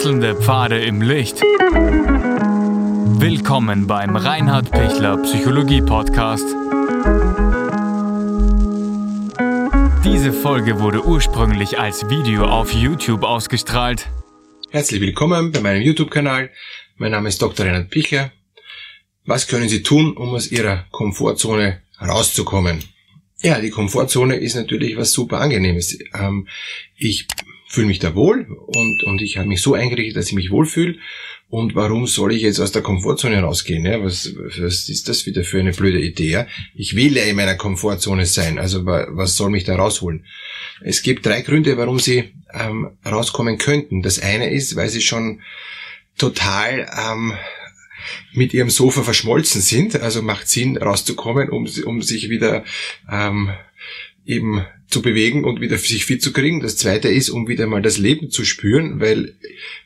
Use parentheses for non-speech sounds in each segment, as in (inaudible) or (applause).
Wechselnde Pfade im Licht. Willkommen beim Reinhard Pichler Psychologie Podcast. Diese Folge wurde ursprünglich als Video auf YouTube ausgestrahlt. Herzlich willkommen bei meinem YouTube-Kanal. Mein Name ist Dr. Reinhard Pichler. Was können Sie tun, um aus Ihrer Komfortzone rauszukommen? Ja, die Komfortzone ist natürlich was super angenehmes. Ähm, ich fühle mich da wohl und, und ich habe mich so eingerichtet, dass ich mich wohlfühle. Und warum soll ich jetzt aus der Komfortzone rausgehen? Ja? Was, was ist das wieder für eine blöde Idee? Ja? Ich will ja in meiner Komfortzone sein. Also was soll mich da rausholen? Es gibt drei Gründe, warum Sie ähm, rauskommen könnten. Das eine ist, weil Sie schon total ähm, mit ihrem Sofa verschmolzen sind. Also macht Sinn, rauszukommen, um, um sich wieder ähm, eben zu bewegen und wieder sich fit zu kriegen. Das zweite ist, um wieder mal das Leben zu spüren, weil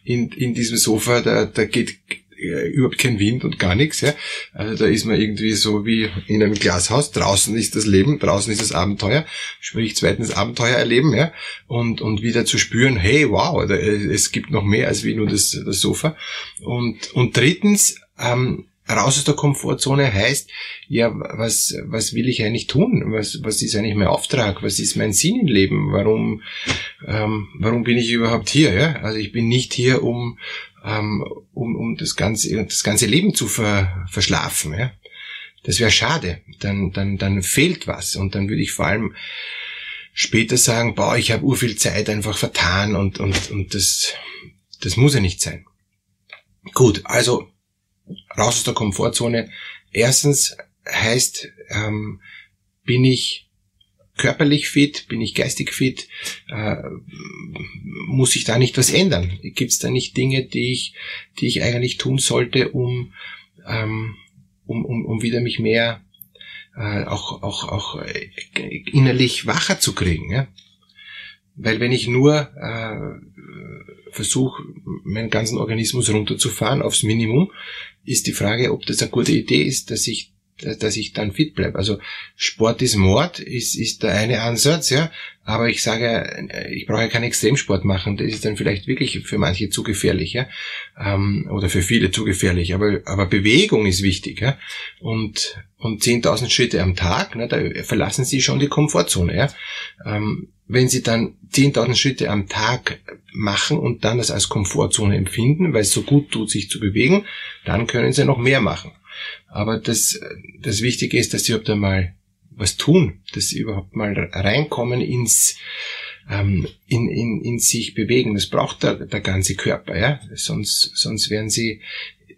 in, in diesem Sofa, da, da geht äh, überhaupt kein Wind und gar nichts. Ja? Also da ist man irgendwie so wie in einem Glashaus. Draußen ist das Leben, draußen ist das Abenteuer. Sprich zweitens Abenteuer erleben, ja, und und wieder zu spüren, hey, wow, da, es gibt noch mehr als wie nur das, das Sofa. Und und drittens ähm, raus aus der Komfortzone heißt, ja, was, was will ich eigentlich tun? Was, was ist eigentlich mein Auftrag? Was ist mein Sinn im Leben? Warum, ähm, warum bin ich überhaupt hier? Ja? Also ich bin nicht hier, um, ähm, um, um das ganze, das ganze Leben zu ver, verschlafen. Ja? Das wäre schade. Dann, dann, dann fehlt was. Und dann würde ich vor allem später sagen, boah, ich habe urviel Zeit einfach vertan und, und, und das, das muss ja nicht sein. Gut, also raus aus der Komfortzone. Erstens heißt, ähm, bin ich körperlich fit, bin ich geistig fit, äh, muss ich da nicht was ändern? Gibt es da nicht Dinge, die ich, die ich eigentlich tun sollte, um, ähm, um, um, um wieder mich mehr äh, auch, auch, auch innerlich wacher zu kriegen? Ja? Weil wenn ich nur äh, versuche, meinen ganzen Organismus runterzufahren aufs Minimum, ist die Frage, ob das eine gute Idee ist, dass ich dass ich dann fit bleibe. Also Sport ist Mord, ist, ist der eine Ansatz, ja. Aber ich sage, ich brauche ja keinen Extremsport machen. Das ist dann vielleicht wirklich für manche zu gefährlich, ja. Ähm, oder für viele zu gefährlich. Aber, aber Bewegung ist wichtig, ja. Und, und 10.000 Schritte am Tag, ne, da verlassen Sie schon die Komfortzone, ja. Ähm, wenn Sie dann 10.000 Schritte am Tag machen und dann das als Komfortzone empfinden, weil es so gut tut, sich zu bewegen, dann können Sie noch mehr machen. Aber das, das Wichtige ist, dass Sie überhaupt einmal was tun, dass Sie überhaupt mal reinkommen ins, ähm, in, in, in sich bewegen. Das braucht der, der ganze Körper, ja. Sonst, sonst werden Sie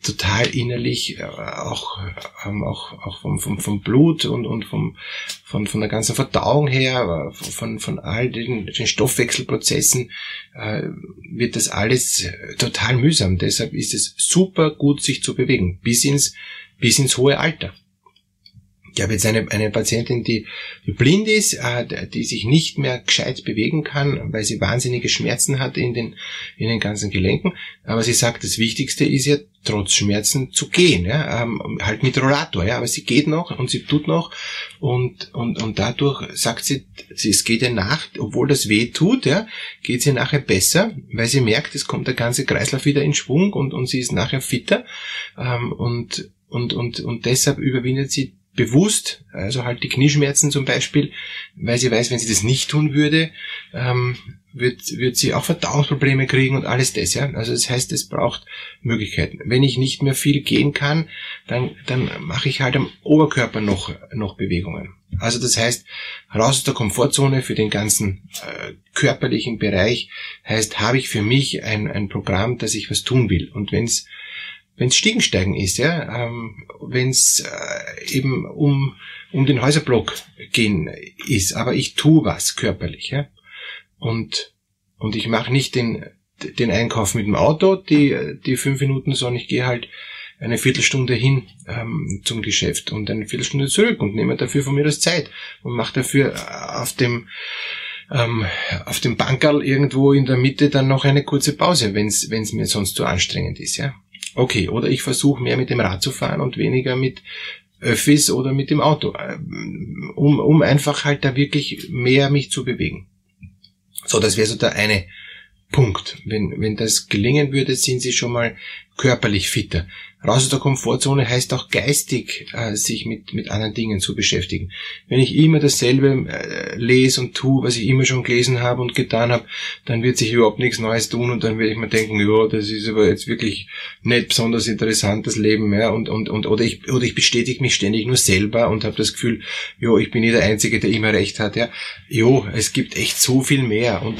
total innerlich äh, auch, ähm, auch, auch vom, vom, vom Blut und, und vom, von, von der ganzen Verdauung her, von, von all den, den Stoffwechselprozessen, äh, wird das alles total mühsam. Deshalb ist es super gut, sich zu bewegen, bis ins, bis ins hohe Alter. Ich habe jetzt eine, eine Patientin, die, blind ist, äh, die sich nicht mehr gescheit bewegen kann, weil sie wahnsinnige Schmerzen hat in den, in den ganzen Gelenken. Aber sie sagt, das Wichtigste ist ja, trotz Schmerzen zu gehen, ja, ähm, halt mit Rollator, ja, aber sie geht noch und sie tut noch. Und, und, und dadurch sagt sie, sie, es geht ihr nach, obwohl das weh tut, ja, geht sie nachher besser, weil sie merkt, es kommt der ganze Kreislauf wieder in Schwung und, und sie ist nachher fitter, ähm, und, und, und, und deshalb überwindet sie bewusst, also halt die Knieschmerzen zum Beispiel, weil sie weiß, wenn sie das nicht tun würde, ähm, wird, wird sie auch Verdauungsprobleme kriegen und alles das, ja. Also das heißt, es braucht Möglichkeiten. Wenn ich nicht mehr viel gehen kann, dann, dann mache ich halt am Oberkörper noch, noch Bewegungen. Also das heißt, raus aus der Komfortzone für den ganzen äh, körperlichen Bereich heißt, habe ich für mich ein, ein Programm, dass ich was tun will. Und wenn es wenn es Stiegensteigen ist, ja, ähm, wenn es äh, eben um, um den Häuserblock gehen ist, aber ich tu was körperlich, ja, und, und ich mache nicht den, den Einkauf mit dem Auto, die, die fünf Minuten, sondern ich gehe halt eine Viertelstunde hin ähm, zum Geschäft und eine Viertelstunde zurück und nehme dafür von mir das Zeit und mache dafür auf dem ähm, auf dem Bankerl irgendwo in der Mitte dann noch eine kurze Pause, wenn es mir sonst zu anstrengend ist, ja. Okay, oder ich versuche mehr mit dem Rad zu fahren und weniger mit Öffis oder mit dem Auto, äh, um, um einfach halt da wirklich mehr mich zu bewegen. So, das wäre so der eine Punkt. Wenn, wenn das gelingen würde, sind sie schon mal körperlich fitter. Raus aus der Komfortzone heißt auch geistig, äh, sich mit, mit anderen Dingen zu beschäftigen. Wenn ich immer dasselbe äh, lese und tue, was ich immer schon gelesen habe und getan habe, dann wird sich überhaupt nichts Neues tun und dann werde ich mir denken, ja, das ist aber jetzt wirklich nicht besonders interessantes Leben, ja, und, und, und, oder ich, oder ich bestätige mich ständig nur selber und habe das Gefühl, ja, ich bin nie der Einzige, der immer recht hat, ja. Jo, es gibt echt so viel mehr und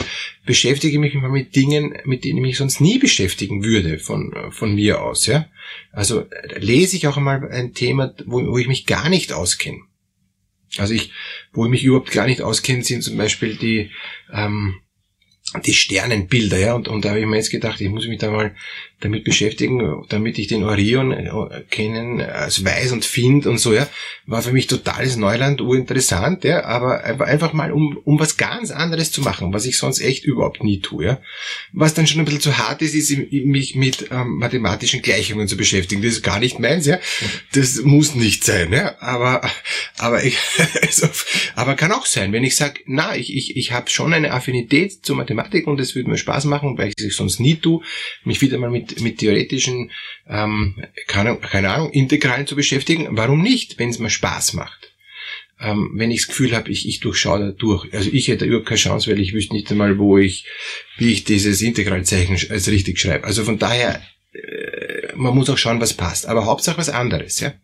beschäftige mich mit Dingen, mit denen ich mich sonst nie beschäftigen würde von, von mir aus. Ja? Also lese ich auch einmal ein Thema, wo, wo ich mich gar nicht auskenne. Also ich, wo ich mich überhaupt gar nicht auskenne, sind zum Beispiel die, ähm, die Sternenbilder, ja, und, und da habe ich mir jetzt gedacht, ich muss mich da mal damit beschäftigen, damit ich den Orion äh, kennen, als weiß und find und so, ja, war für mich totales Neuland, urinteressant, ja, aber einfach mal, um, um was ganz anderes zu machen, was ich sonst echt überhaupt nie tue, ja. Was dann schon ein bisschen zu hart ist, ist mich mit ähm, mathematischen Gleichungen zu beschäftigen. Das ist gar nicht meins, ja. Das muss nicht sein, ja, aber, aber ich, (laughs) also, aber kann auch sein, wenn ich sage, na, ich, ich, ich habe schon eine Affinität zur Mathematik und es würde mir Spaß machen, weil ich es sonst nie tue, mich wieder mal mit mit, mit theoretischen, ähm, keine, keine Ahnung, Integralen zu beschäftigen. Warum nicht, wenn es mir Spaß macht? Ähm, wenn ich das Gefühl habe, ich, ich durchschaue da durch. Also ich hätte überhaupt keine Chance, weil ich wüsste nicht einmal, wo ich, wie ich dieses Integralzeichen als richtig schreibe. Also von daher, äh, man muss auch schauen, was passt. Aber Hauptsache was anderes, ja.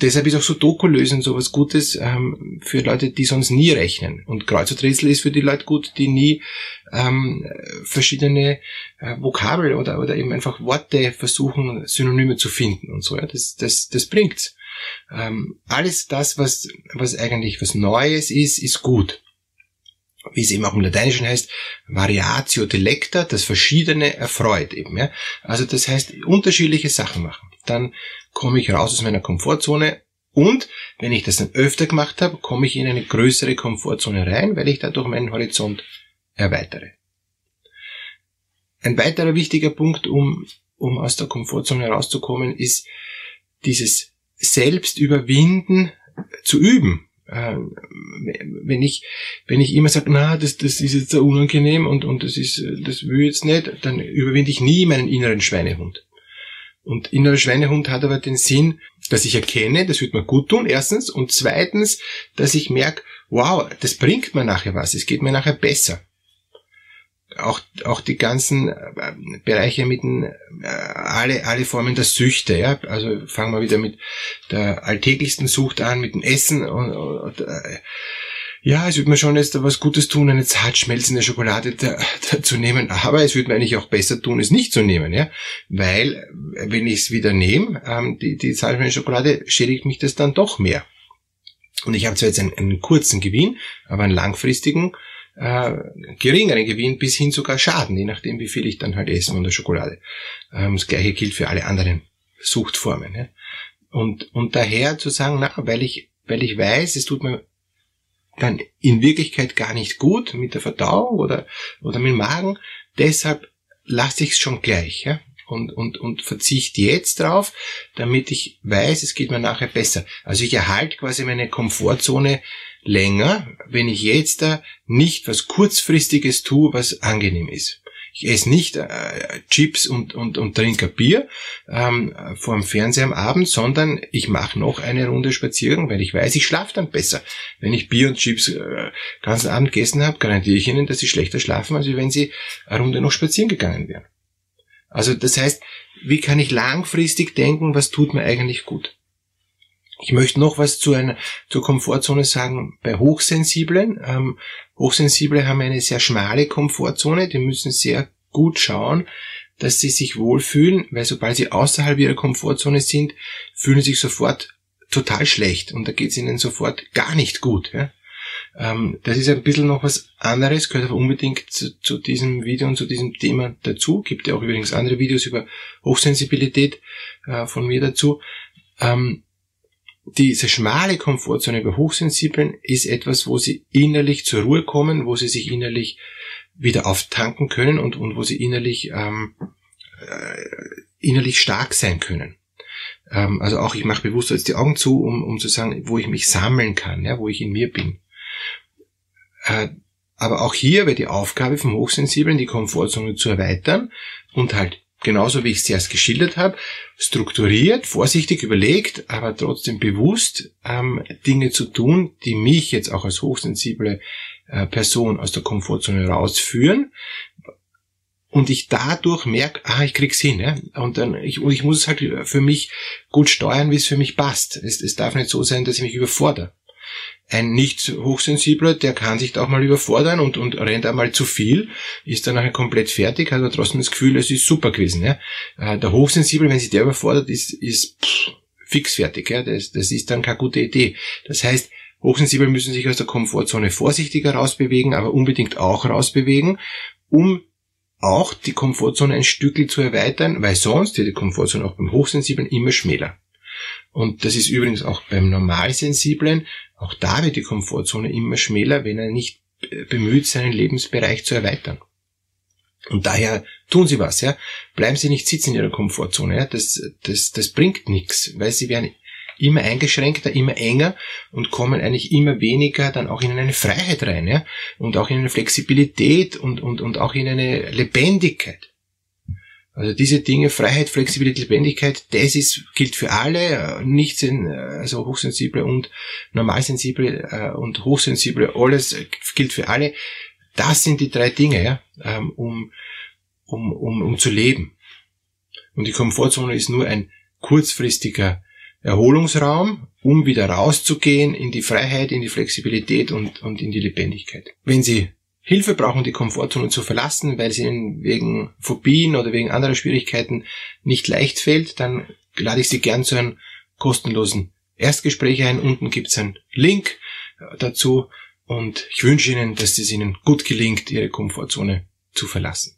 Deshalb ist auch so Doku-Lösen so was Gutes ähm, für Leute, die sonst nie rechnen. Und Kreuz und Rätsel ist für die Leute gut, die nie ähm, verschiedene äh, Vokabel oder, oder eben einfach Worte versuchen, Synonyme zu finden und so. Ja, das, das, das bringt's. Ähm, alles das, was, was eigentlich was Neues ist, ist gut. Wie es eben auch im Lateinischen heißt, Variatio delecta, das Verschiedene erfreut eben. Ja? Also das heißt, unterschiedliche Sachen machen. Dann komme ich raus aus meiner Komfortzone und wenn ich das dann öfter gemacht habe, komme ich in eine größere Komfortzone rein, weil ich dadurch meinen Horizont erweitere. Ein weiterer wichtiger Punkt, um, um aus der Komfortzone herauszukommen, ist dieses Selbstüberwinden zu üben. Ähm, wenn ich, wenn ich immer sage, na, das, das ist jetzt unangenehm und, und das ist, das will jetzt nicht, dann überwinde ich nie meinen inneren Schweinehund. Und innerer Schweinehund hat aber den Sinn, dass ich erkenne, das wird mir gut tun, erstens, und zweitens, dass ich merke, wow, das bringt mir nachher was, es geht mir nachher besser. Auch, auch die ganzen äh, Bereiche mit den, äh, alle, alle Formen der Süchte, ja. Also fangen wir wieder mit der alltäglichsten Sucht an, mit dem Essen und, und, und äh, ja, es würde mir schon jetzt was Gutes tun, eine zart schmelzende Schokolade da, da zu nehmen, aber es würde mir eigentlich auch besser tun, es nicht zu nehmen, ja, weil wenn ich es wieder nehme, ähm, die, die zart schmelzende Schokolade, schädigt mich das dann doch mehr. Und ich habe zwar jetzt einen, einen kurzen Gewinn, aber einen langfristigen, äh, geringeren Gewinn bis hin sogar Schaden, je nachdem, wie viel ich dann halt esse von der Schokolade. Ähm, das gleiche gilt für alle anderen Suchtformen. Ja. Und, und daher zu sagen, na, weil ich, weil ich weiß, es tut mir dann in Wirklichkeit gar nicht gut mit der Verdauung oder, oder mit dem Magen. Deshalb lasse ich es schon gleich ja? und, und, und verzichte jetzt drauf, damit ich weiß, es geht mir nachher besser. Also ich erhalte quasi meine Komfortzone länger, wenn ich jetzt da nicht was kurzfristiges tue, was angenehm ist. Ich esse nicht äh, Chips und, und, und trinke Bier ähm, vor dem Fernseher am Abend, sondern ich mache noch eine Runde Spaziergang, weil ich weiß, ich schlafe dann besser. Wenn ich Bier und Chips äh, ganzen Abend gegessen habe, garantiere ich Ihnen, dass Sie schlechter schlafen, als wenn Sie eine Runde noch spazieren gegangen wären. Also das heißt, wie kann ich langfristig denken, was tut mir eigentlich gut? Ich möchte noch was zu einer, zur Komfortzone sagen bei Hochsensiblen. Ähm, Hochsensible haben eine sehr schmale Komfortzone, die müssen sehr gut schauen, dass sie sich wohlfühlen, weil sobald sie außerhalb ihrer Komfortzone sind, fühlen sie sich sofort total schlecht und da geht es ihnen sofort gar nicht gut. Ja? Ähm, das ist ein bisschen noch was anderes, gehört aber unbedingt zu, zu, diesem Video und zu diesem Thema dazu. Gibt ja auch übrigens andere Videos über Hochsensibilität äh, von mir dazu. Ähm, diese schmale Komfortzone bei Hochsensiblen ist etwas, wo sie innerlich zur Ruhe kommen, wo sie sich innerlich wieder auftanken können und, und wo sie innerlich, ähm, äh, innerlich stark sein können. Ähm, also auch ich mache bewusst jetzt die Augen zu, um, um zu sagen, wo ich mich sammeln kann, ja, wo ich in mir bin. Äh, Aber auch hier wäre die Aufgabe vom Hochsensiblen, die Komfortzone zu erweitern und halt genauso wie ich es erst geschildert habe, strukturiert, vorsichtig überlegt, aber trotzdem bewusst ähm, Dinge zu tun, die mich jetzt auch als hochsensible äh, Person aus der Komfortzone rausführen, und ich dadurch merke, ah, ich krieg's hin, ja? und dann ich, und ich muss es halt für mich gut steuern, wie es für mich passt. Es, es darf nicht so sein, dass ich mich überfordere. Ein nicht hochsensibler, der kann sich da auch mal überfordern und, und rennt einmal zu viel, ist dann nachher komplett fertig, hat aber trotzdem das Gefühl, es ist super gewesen. Ja? Äh, der Hochsensible, wenn sich der überfordert, ist, ist pff, fix fertig. Ja? Das, das ist dann keine gute Idee. Das heißt, Hochsensible müssen sich aus der Komfortzone vorsichtiger rausbewegen, aber unbedingt auch rausbewegen, um auch die Komfortzone ein Stückchen zu erweitern, weil sonst wird die Komfortzone auch beim Hochsensiblen immer schmäler. Und das ist übrigens auch beim Normalsensiblen, auch da wird die Komfortzone immer schmäler, wenn er nicht bemüht, seinen Lebensbereich zu erweitern. Und daher tun Sie was, ja. Bleiben Sie nicht sitzen in Ihrer Komfortzone, ja. Das, das, das bringt nichts, weil Sie werden immer eingeschränkter, immer enger und kommen eigentlich immer weniger dann auch in eine Freiheit rein, ja, und auch in eine Flexibilität und, und, und auch in eine Lebendigkeit. Also diese Dinge, Freiheit, Flexibilität, Lebendigkeit, das ist, gilt für alle, nicht also hochsensible und normalsensible äh, und hochsensible, alles gilt für alle. Das sind die drei Dinge, ja, ähm, um, um, um, um zu leben. Und die Komfortzone ist nur ein kurzfristiger Erholungsraum, um wieder rauszugehen in die Freiheit, in die Flexibilität und, und in die Lebendigkeit. Wenn Sie Hilfe brauchen, die Komfortzone zu verlassen, weil es Ihnen wegen Phobien oder wegen anderer Schwierigkeiten nicht leicht fällt, dann lade ich Sie gern zu einem kostenlosen Erstgespräch ein. Unten gibt es einen Link äh, dazu und ich wünsche Ihnen, dass es Ihnen gut gelingt, Ihre Komfortzone zu verlassen.